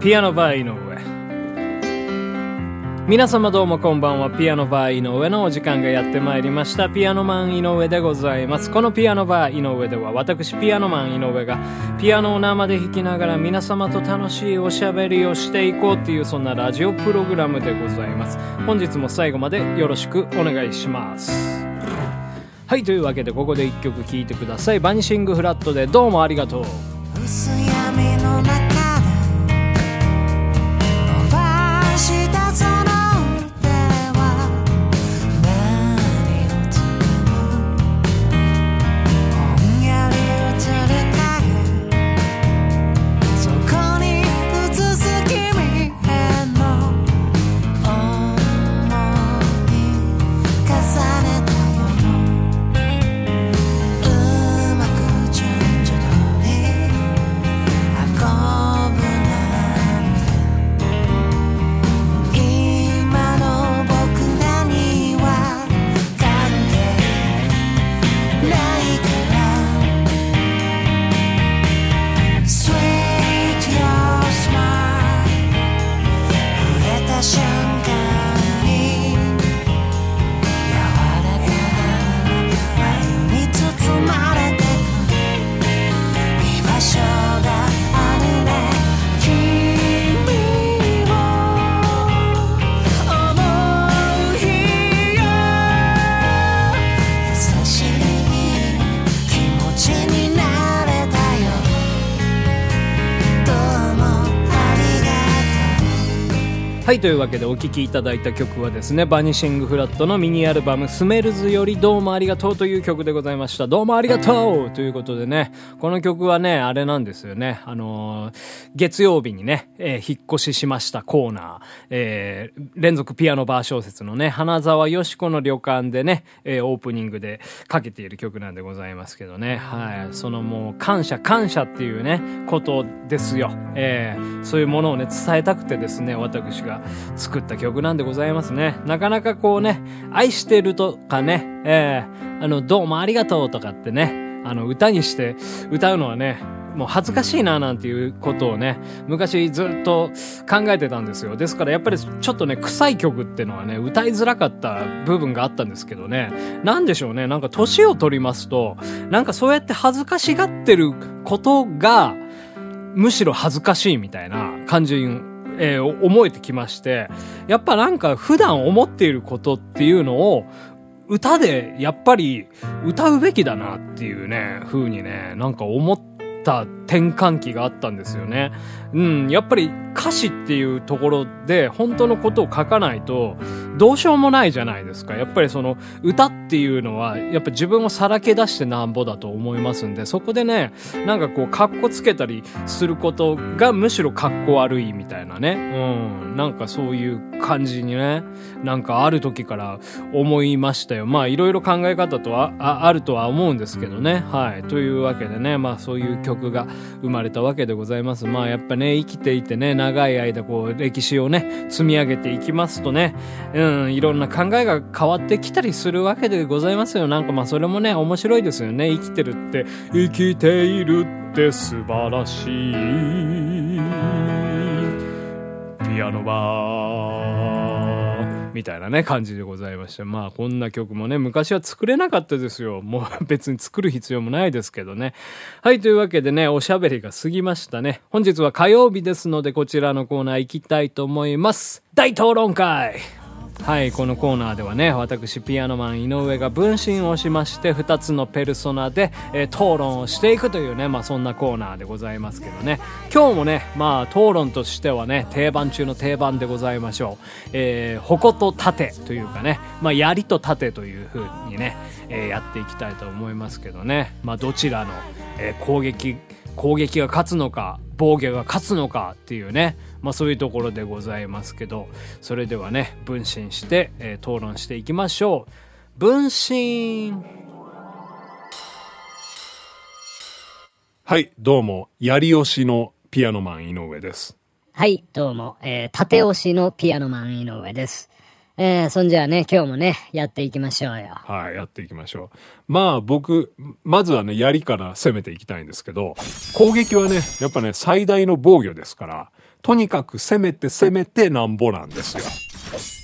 ピアノバー井上。皆様どうもこんばんは。ピアノバー井上のお時間がやってまいりました。ピアノマン井上でございます。このピアノバー井上では私ピアノマン井上がピアノを生で弾きながら皆様と楽しいおしゃべりをしていこうっていうそんなラジオプログラムでございます。本日も最後までよろしくお願いします。はいというわけでここで一曲聴いてください。バニシングフラットでどうもありがとう。はい、というわけでお聴きいただいた曲はですね、バニシングフラットのミニアルバム、スメルズよりどうもありがとうという曲でございました。どうもありがとうということでね、この曲はね、あれなんですよね、あのー月曜日にね、えー引っ越ししましたコーナー、えー連続ピアノバー小説のね、花沢よし子の旅館でね、えオープニングでかけている曲なんでございますけどね、はい、そのもう感謝感謝っていうね、ことですよ。えーそういうものをね、伝えたくてですね、私が作った曲なんでございますね。なかなかこうね、愛してるとかね、えーあの、どうもありがとうとかってね、あの、歌にして歌うのはね、もう恥ずかしいななんていうことをね、昔ずっと考えてたんですよ。ですからやっぱりちょっとね、臭い曲ってのはね、歌いづらかった部分があったんですけどね、なんでしょうね、なんか年を取りますと、なんかそうやって恥ずかしがってることが、むしろ恥ずかしいみたいな感じ、えー思えてきまして、やっぱなんか普段思っていることっていうのを、歌でやっぱり歌うべきだなっていうね、風にね、なんか思った転換期があったんですよね。うん、やっぱり歌詞っていうところで本当のことを書かないとどうしようもないじゃないですか。やっぱりその歌っていうのはやっぱ自分をさらけ出してなんぼだと思いますんで、そこでね、なんかこう格好つけたりすることがむしろ格好悪いみたいなね。うん、なんかそういう感じにね、なんかある時から思いましたよ。まあいろいろ考え方とはああるとは思うんですけどね。はい。というわけでね、まあそういう曲が生まれたわけでございます。まあやっぱね、生きていてね、長い間こう歴史をね、積み上げていきますとね、うん、いろんな考えが変わってきたりするわけでございますよ。なんかまあそれもね、面白いですよね。生きてるって、生きているって素晴らしい。ピアノバーみたいなね、感じでございまして。まあ、こんな曲もね、昔は作れなかったですよ。もう別に作る必要もないですけどね。はい、というわけでね、おしゃべりが過ぎましたね。本日は火曜日ですので、こちらのコーナー行きたいと思います。大討論会はい、このコーナーではね、私、ピアノマン井上が分身をしまして、二つのペルソナで、えー討論をしていくというね、まあそんなコーナーでございますけどね。今日もね、まあ討論としてはね、定番中の定番でございましょう。えー、矛と盾というかね、まあ槍と盾という風にね、えーやっていきたいと思いますけどね。まあどちらの、えー攻撃、攻撃が勝つのか、防御が勝つのかっていうね、まあそういうところでございますけど、それではね、分身して、えー討論していきましょう。分身はい、どうも、槍押しのピアノマン井上です。はい、どうも、えー、縦押しのピアノマン井上です。えー、そんじゃあね、今日もね、やっていきましょうよ。はい、やっていきましょう。まあ僕、まずはね、槍から攻めていきたいんですけど、攻撃はね、やっぱね、最大の防御ですから、とにかく攻めて攻めてなんぼなんですよ。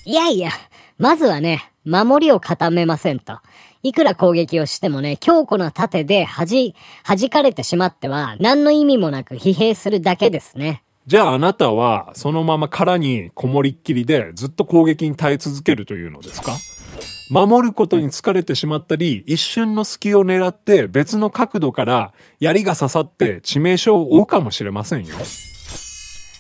いやいや、まずはね、守りを固めませんと。いくら攻撃をしてもね、強固な盾で弾、弾かれてしまっては、何の意味もなく疲弊するだけですね。じゃああなたはそのまま殻にこもりっきりでずっと攻撃に耐え続けるというのですか？守ることに疲れてしまったり、一瞬の隙を狙って別の角度から槍が刺さって致命傷を負うかもしれませんよ。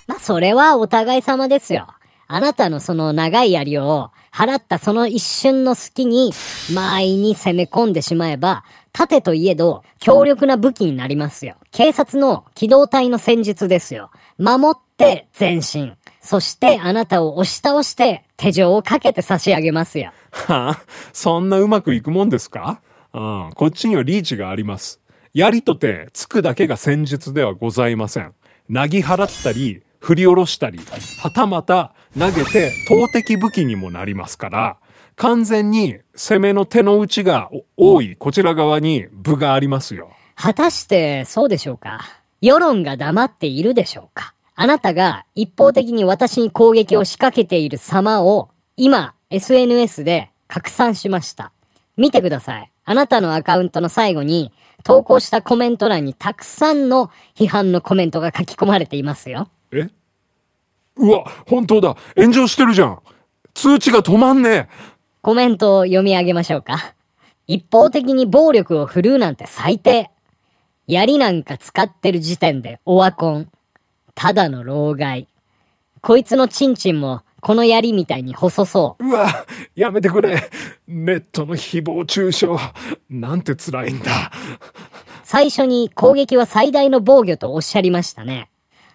まあ、それはお互い様ですよ。あなたのその長い槍を払ったその一瞬の隙に、間合いに攻め込んでしまえば、盾といえど強力な武器になりますよ。警察の機動隊の戦術ですよ。守って前進。そしてあなたを押し倒して手錠をかけて差し上げますよ。はあ、そんなうまくいくもんですか？うん、こっちにはリーチがあります。槍とて、つくだけが戦術ではございません。なぎ払ったり、振り下ろしたり、はたまた投げて投擲武器にもなりますから、完全に攻めの手の内がお多いこちら側に部がありますよ。果たしてそうでしょうか？世論が黙っているでしょうか？あなたが一方的に私に攻撃を仕掛けている様を今 SNS で拡散しました。見てください。あなたのアカウントの最後に投稿したコメント欄にたくさんの批判のコメントが書き込まれていますよ。え？うわ、本当だ。炎上してるじゃん。通知が止まんねえ。コメントを読み上げましょうか。一方的に暴力を振るうなんて最低。槍なんか使ってる時点でオワコン。ただの老害。こいつのチンチンもこの槍みたいに細そう。うわ、やめてくれ。ネットの誹謗中傷。なんて辛いんだ。最初に攻撃は最大の防御とおっしゃりましたね。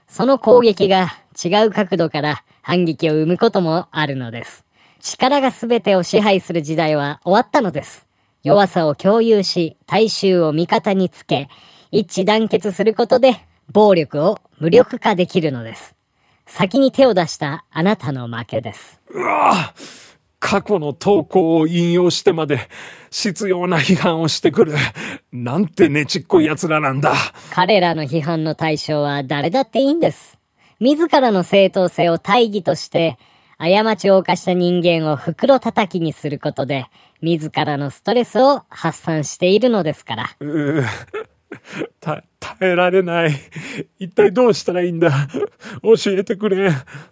その攻撃が違う角度から反撃を生むこともあるのです。力が全てを支配する時代は終わったのです。弱さを共有し、大衆を味方につけ、一致団結することで暴力を無力化できるのです。先に手を出したあなたの負けです。うわ過去の投稿を引用してまで、必要な批判をしてくる。なんてねちっこい奴らなんだ。彼らの批判の対象は誰だっていいんです。自らの正当性を大義として、過ちを犯した人間を袋叩きにすることで、自らのストレスを発散しているのですから。う ーた、耐えられない。一体どうしたらいいんだ？教えてくれ。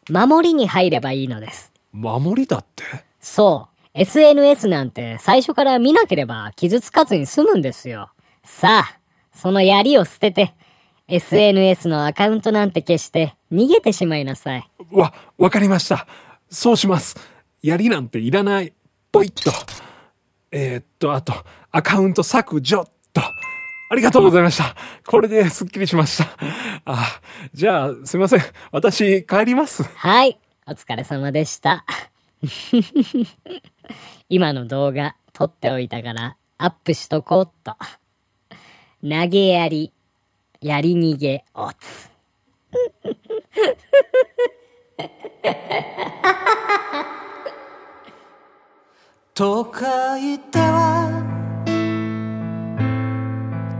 守りに入ればいいのです。守りだって？そう。SNS なんて最初から見なければ傷つかずに済むんですよ。さあ、その槍を捨てて、SNS のアカウントなんて消して逃げてしまいなさい。わ、わかりました。そうします。槍なんていらない。ポイッと。えー、っと、あと、アカウント削除っと。ありがとうございました。これですっきりしました。あ、じゃあ、すいません。私、帰ります。はい、お疲れ様でした。今の動画撮っておいたからアップしとこうっと。投げやり、やり逃げおつ。都会では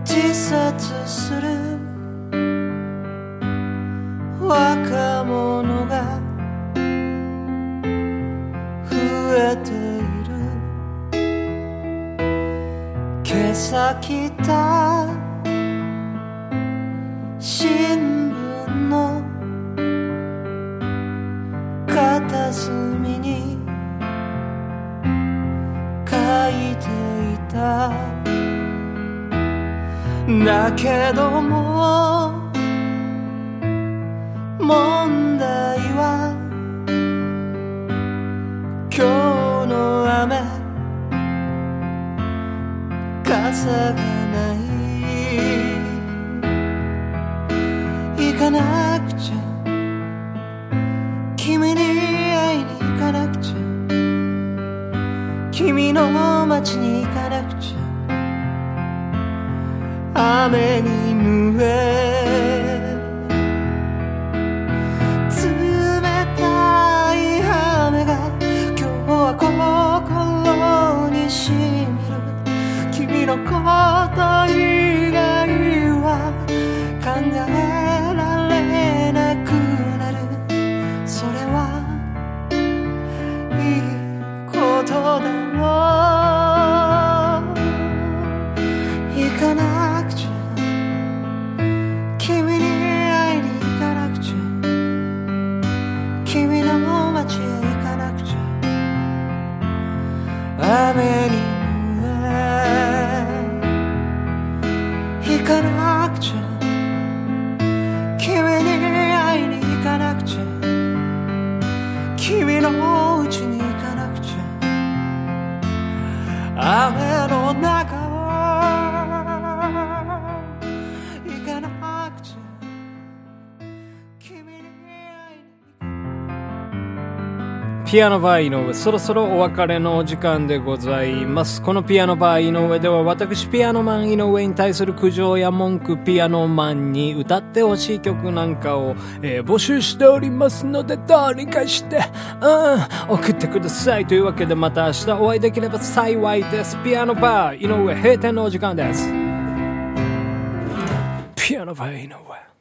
自殺する若者が増えている。今朝来たた。だけども問題は今日の雨傘がない。行かなくちゃ。君に会いに行かなくちゃ。君の街に行かなくちゃ雨に濡れ冷たい雨が今日は心にしみる君のこと以 out. ピアノバー井上、そろそろお別れのお時間でございます。このピアノバー井上では、私ピアノマン井上に対する苦情や文句、ピアノマンに歌ってほしい曲なんかを、えー募集しておりますので、どうにかして、うん、送ってください。というわけで、また明日お会いできれば幸いです。ピアノバー井上、閉店のお時間です。ピアノバー井上。